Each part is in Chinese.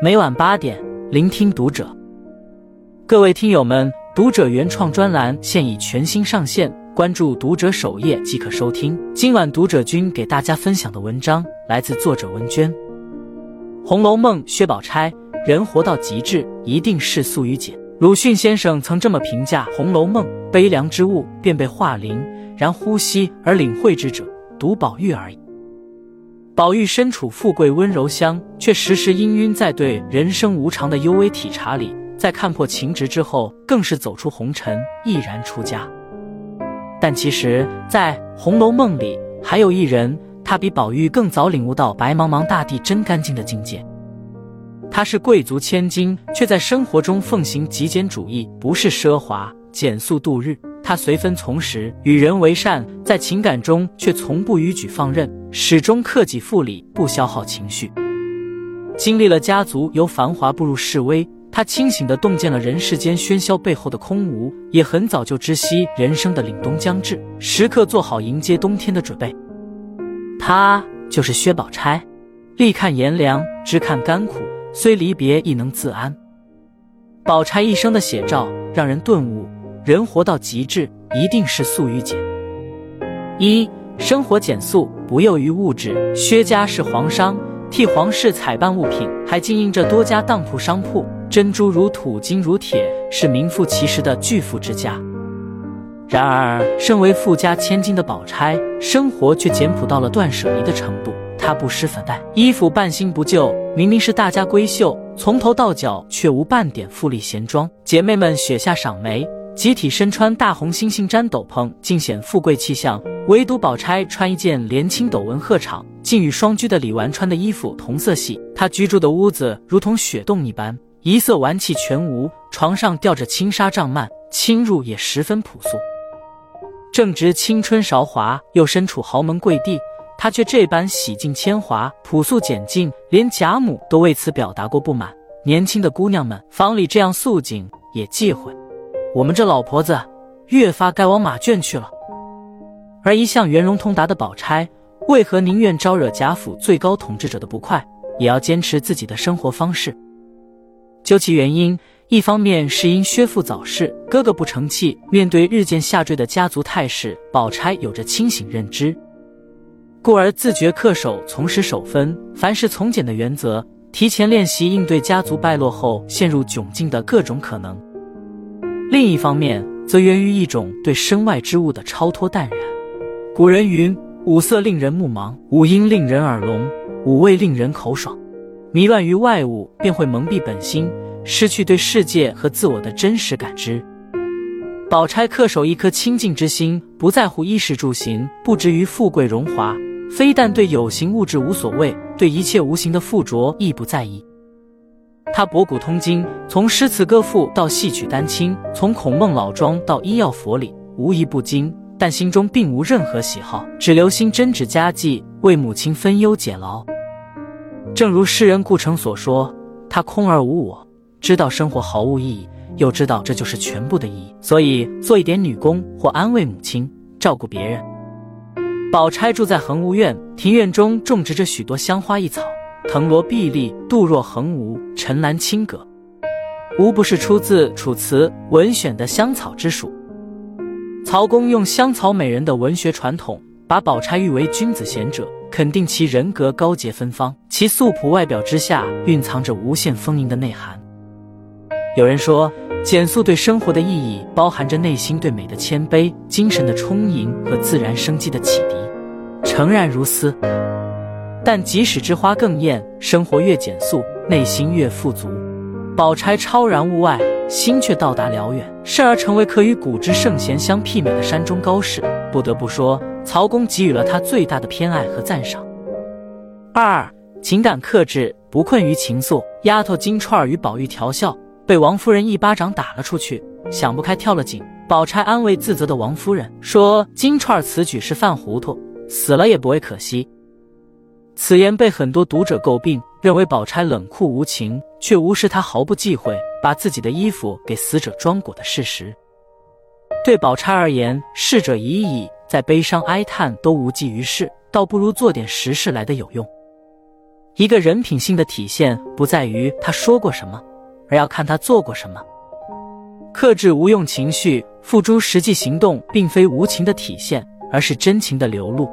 每晚八点，聆听读者。各位听友们，读者原创专栏现已全新上线，关注读者首页即可收听。今晚读者君给大家分享的文章来自作者文娟，《红楼梦》薛宝钗，人活到极致，一定是素与简。鲁迅先生曾这么评价《红楼梦》：悲凉之物，便被化灵，然呼吸而领会之者，独宝玉而已。宝玉身处富贵温柔乡，却时时氤氲在对人生无常的幽微体察里。在看破情执之后，更是走出红尘，毅然出家。但其实，在《红楼梦》里，还有一人，他比宝玉更早领悟到白茫茫大地真干净的境界。他是贵族千金，却在生活中奉行极简主义，不是奢华简素度日。他随分从时，与人为善，在情感中却从不逾矩放任，始终克己复礼，不消耗情绪。经历了家族由繁华步入式微，他清醒地洞见了人世间喧嚣背后的空无，也很早就知悉人生的凛冬将至，时刻做好迎接冬天的准备。他就是薛宝钗，立看炎凉，知看甘苦，虽离别亦能自安。宝钗一生的写照，让人顿悟。人活到极致，一定是素与简。一生活简素，不囿于物质。薛家是皇商，替皇室采办物品，还经营着多家当铺商铺，珍珠如土，金如铁，是名副其实的巨富之家。然而，身为富家千金的宝钗，生活却简朴到了断舍离的程度。她不施粉黛，衣服半新不旧，明明是大家闺秀，从头到脚却无半点富丽闲装。姐妹们雪下赏梅。集体身穿大红猩猩毡斗篷，尽显富贵气象。唯独宝钗穿一件连青斗纹鹤氅，竟与双居的李纨穿的衣服同色系。她居住的屋子如同雪洞一般，一色玩气全无，床上吊着轻纱帐幔，侵入也十分朴素。正值青春韶华，又身处豪门贵地，她却这般洗尽铅华，朴素简净，连贾母都为此表达过不满。年轻的姑娘们，房里这样素净也忌讳。我们这老婆子越发该往马圈去了。而一向圆融通达的宝钗，为何宁愿招惹贾府最高统治者的不快，也要坚持自己的生活方式？究其原因，一方面是因薛父早逝，哥哥不成器，面对日渐下坠的家族态势，宝钗有着清醒认知，故而自觉恪守从实守分、凡事从简的原则，提前练习应对家族败落后陷入窘境的各种可能。另一方面，则源于一种对身外之物的超脱淡然。古人云：“五色令人目盲，五音令人耳聋，五味令人口爽。”迷乱于外物，便会蒙蔽本心，失去对世界和自我的真实感知。宝钗恪守一颗清净之心，不在乎衣食住行，不执于富贵荣华，非但对有形物质无所谓，对一切无形的附着亦不在意。他博古通今，从诗词歌赋到戏曲丹青，从孔孟老庄到医药佛理，无一不精。但心中并无任何喜好，只留心针指家计，为母亲分忧解劳。正如诗人顾城所说：“他空而无我，知道生活毫无意义，又知道这就是全部的意义，所以做一点女工或安慰母亲，照顾别人。”宝钗住在恒芜院，庭院中种植着许多香花异草。藤萝碧丽，杜若横无，陈兰青阁，无不是出自《楚辞文选》的香草之属。曹公用香草美人的文学传统，把宝钗誉为君子贤者，肯定其人格高洁芬芳，其素朴外表之下蕴藏着无限丰盈的内涵。有人说，简素对生活的意义，包含着内心对美的谦卑、精神的充盈和自然生机的启迪。诚然如斯。但即使之花更艳，生活越简素，内心越富足。宝钗超然物外，心却到达辽远，甚而成为可与古之圣贤相媲美的山中高士。不得不说，曹公给予了他最大的偏爱和赞赏。二，情感克制，不困于情愫。丫头金钏儿与宝玉调笑，被王夫人一巴掌打了出去，想不开跳了井。宝钗安慰自责的王夫人说：“金钏儿此举是犯糊涂，死了也不会可惜。”此言被很多读者诟病，认为宝钗冷酷无情，却无视她毫不忌讳把自己的衣服给死者装裹的事实。对宝钗而言，逝者已矣，在悲伤哀叹都无济于事，倒不如做点实事来的有用。一个人品性的体现，不在于他说过什么，而要看他做过什么。克制无用情绪，付诸实际行动，并非无情的体现，而是真情的流露。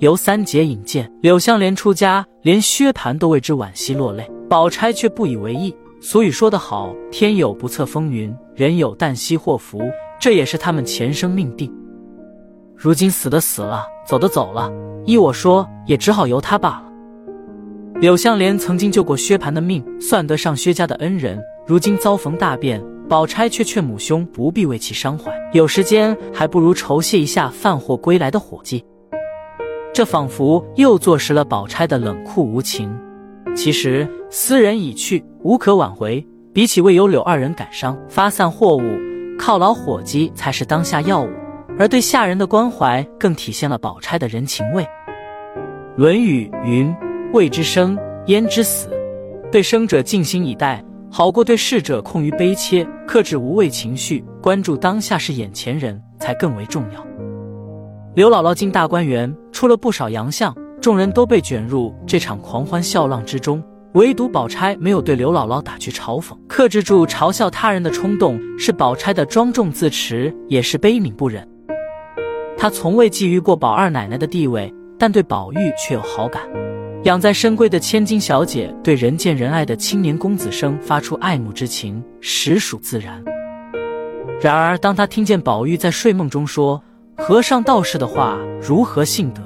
由三姐引荐，柳湘莲出家，连薛蟠都为之惋惜落泪，宝钗却不以为意。俗语说得好：“天有不测风云，人有旦夕祸福。”这也是他们前生命定。如今死的死了，走的走了，依我说，也只好由他罢了。柳湘莲曾经救过薛蟠的命，算得上薛家的恩人。如今遭逢大变，宝钗却劝母兄不必为其伤怀，有时间还不如酬谢一下贩货归来的伙计。这仿佛又坐实了宝钗的冷酷无情。其实斯人已去，无可挽回。比起为有柳二人感伤、发散货物，犒劳伙计才是当下要务。而对下人的关怀，更体现了宝钗的人情味。《论语》云：“未知生，焉知死？”对生者尽心以待，好过对逝者空于悲切。克制无谓情绪，关注当下是眼前人才更为重要。刘姥姥进大观园，出了不少洋相，众人都被卷入这场狂欢笑浪之中。唯独宝钗没有对刘姥姥打趣嘲讽，克制住嘲笑他人的冲动，是宝钗的庄重自持，也是悲悯不忍。她从未觊觎过宝二奶奶的地位，但对宝玉却有好感。养在深闺的千金小姐，对人见人爱的青年公子生发出爱慕之情，实属自然。然而，当她听见宝玉在睡梦中说“和尚道士的话，如何信得？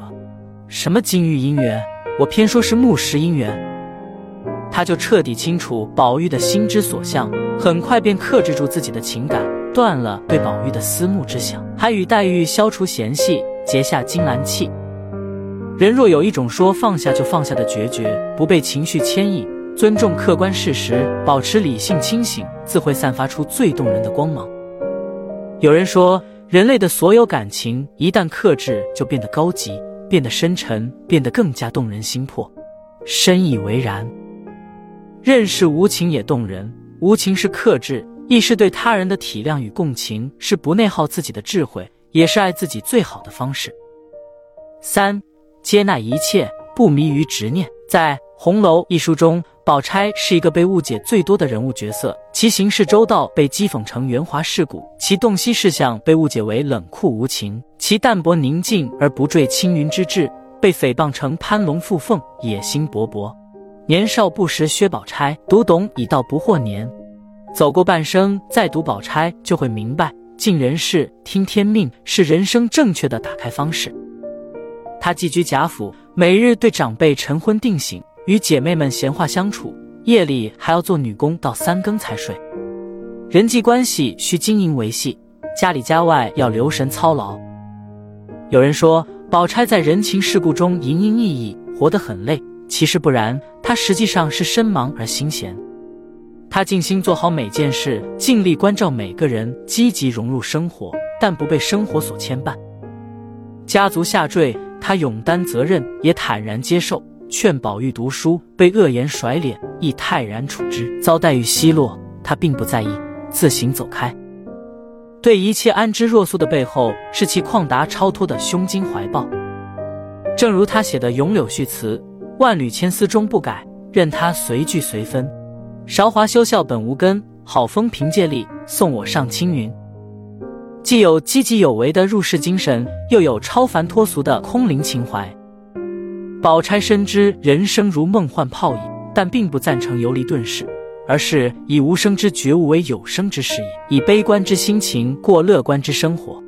什么金玉姻缘，我偏说是木石姻缘。”他就彻底清楚宝玉的心之所向，很快便克制住自己的情感，断了对宝玉的思慕之想，还与黛玉消除嫌隙，结下金兰契。人若有一种说放下就放下的决绝，不被情绪牵引，尊重客观事实，保持理性清醒，自会散发出最动人的光芒。有人说，人类的所有感情一旦克制，就变得高级，变得深沉，变得更加动人心魄。深以为然。认识无情也动人，无情是克制，亦是对他人的体谅与共情，是不内耗自己的智慧，也是爱自己最好的方式。三，接纳一切，不迷于执念。在《红楼》一书中，宝钗是一个被误解最多的人物角色，其行事周到被讥讽成圆滑世故，其洞悉事项被误解为冷酷无情，其淡泊宁静而不坠青云之志被诽谤成攀龙附凤、野心勃勃。年少不识薛宝钗，读懂已到不惑年。走过半生，再读宝钗，就会明白，尽人事，听天命，是人生正确的打开方式。她寄居贾府，每日对长辈晨昏定省，与姐妹们闲话相处，夜里还要做女工到三更才睡。人际关系需经营维系，家里家外要留神操劳。有人说，宝钗在人情世故中营营役役，活得很累。其实不然，她实际上是身忙而心闲。他尽心做好每件事，尽力关照每个人，积极融入生活，但不被生活所牵绊。家族下坠，他勇担责任，也坦然接受。劝宝玉读书，被恶言甩脸，亦泰然处之。遭黛玉奚落，他并不在意，自行走开。对一切安之若素的背后，是其旷达超脱的胸襟怀抱。正如他写的《咏柳序词》。万缕千丝终不改，任他随聚随分。韶华休笑本无根，好风凭借力，送我上青云。既有积极有为的入世精神，又有超凡脱俗的空灵情怀。宝钗深知人生如梦幻泡影，但并不赞成游离遁世，而是以无声之觉悟为有声之事业，以悲观之心情过乐观之生活。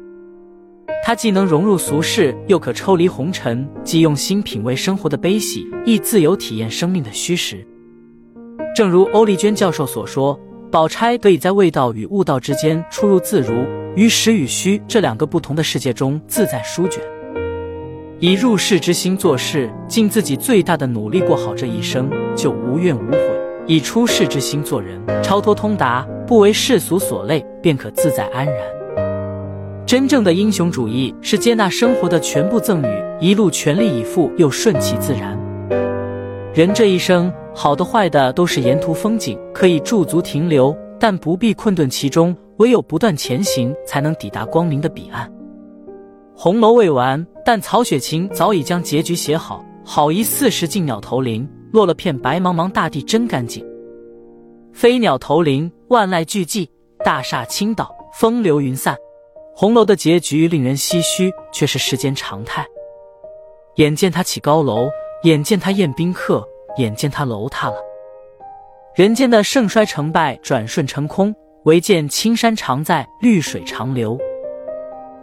他既能融入俗世，又可抽离红尘；既用心品味生活的悲喜，亦自由体验生命的虚实。正如欧丽娟教授所说，宝钗得以在味道与悟道之间出入自如，于实与虚这两个不同的世界中自在舒卷。以入世之心做事，尽自己最大的努力过好这一生，就无怨无悔；以出世之心做人，超脱通达，不为世俗所累，便可自在安然。真正的英雄主义是接纳生活的全部赠予，一路全力以赴，又顺其自然。人这一生，好的坏的都是沿途风景，可以驻足停留，但不必困顿其中。唯有不断前行，才能抵达光明的彼岸。红楼未完，但曹雪芹早已将结局写好。好一四时进鸟投林，落了片白茫茫大地真干净。飞鸟投林，万籁俱寂，大厦倾倒，风流云散。红楼的结局令人唏嘘，却是世间常态。眼见他起高楼，眼见他宴宾客，眼见他楼塌了。人间的盛衰成败，转瞬成空，唯见青山常在，绿水长流。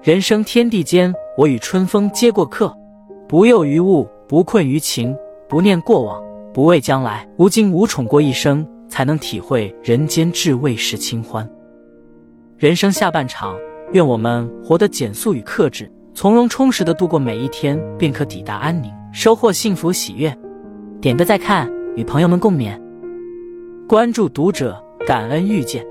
人生天地间，我与春风皆过客。不忧于物，不困于情，不念过往，不畏将来，无惊无宠过一生，才能体会人间至味是清欢。人生下半场，愿我们活得简素与克制，从容充实的度过每一天，便可抵达安宁，收获幸福喜悦。点个再看，与朋友们共勉。关注读者，感恩遇见。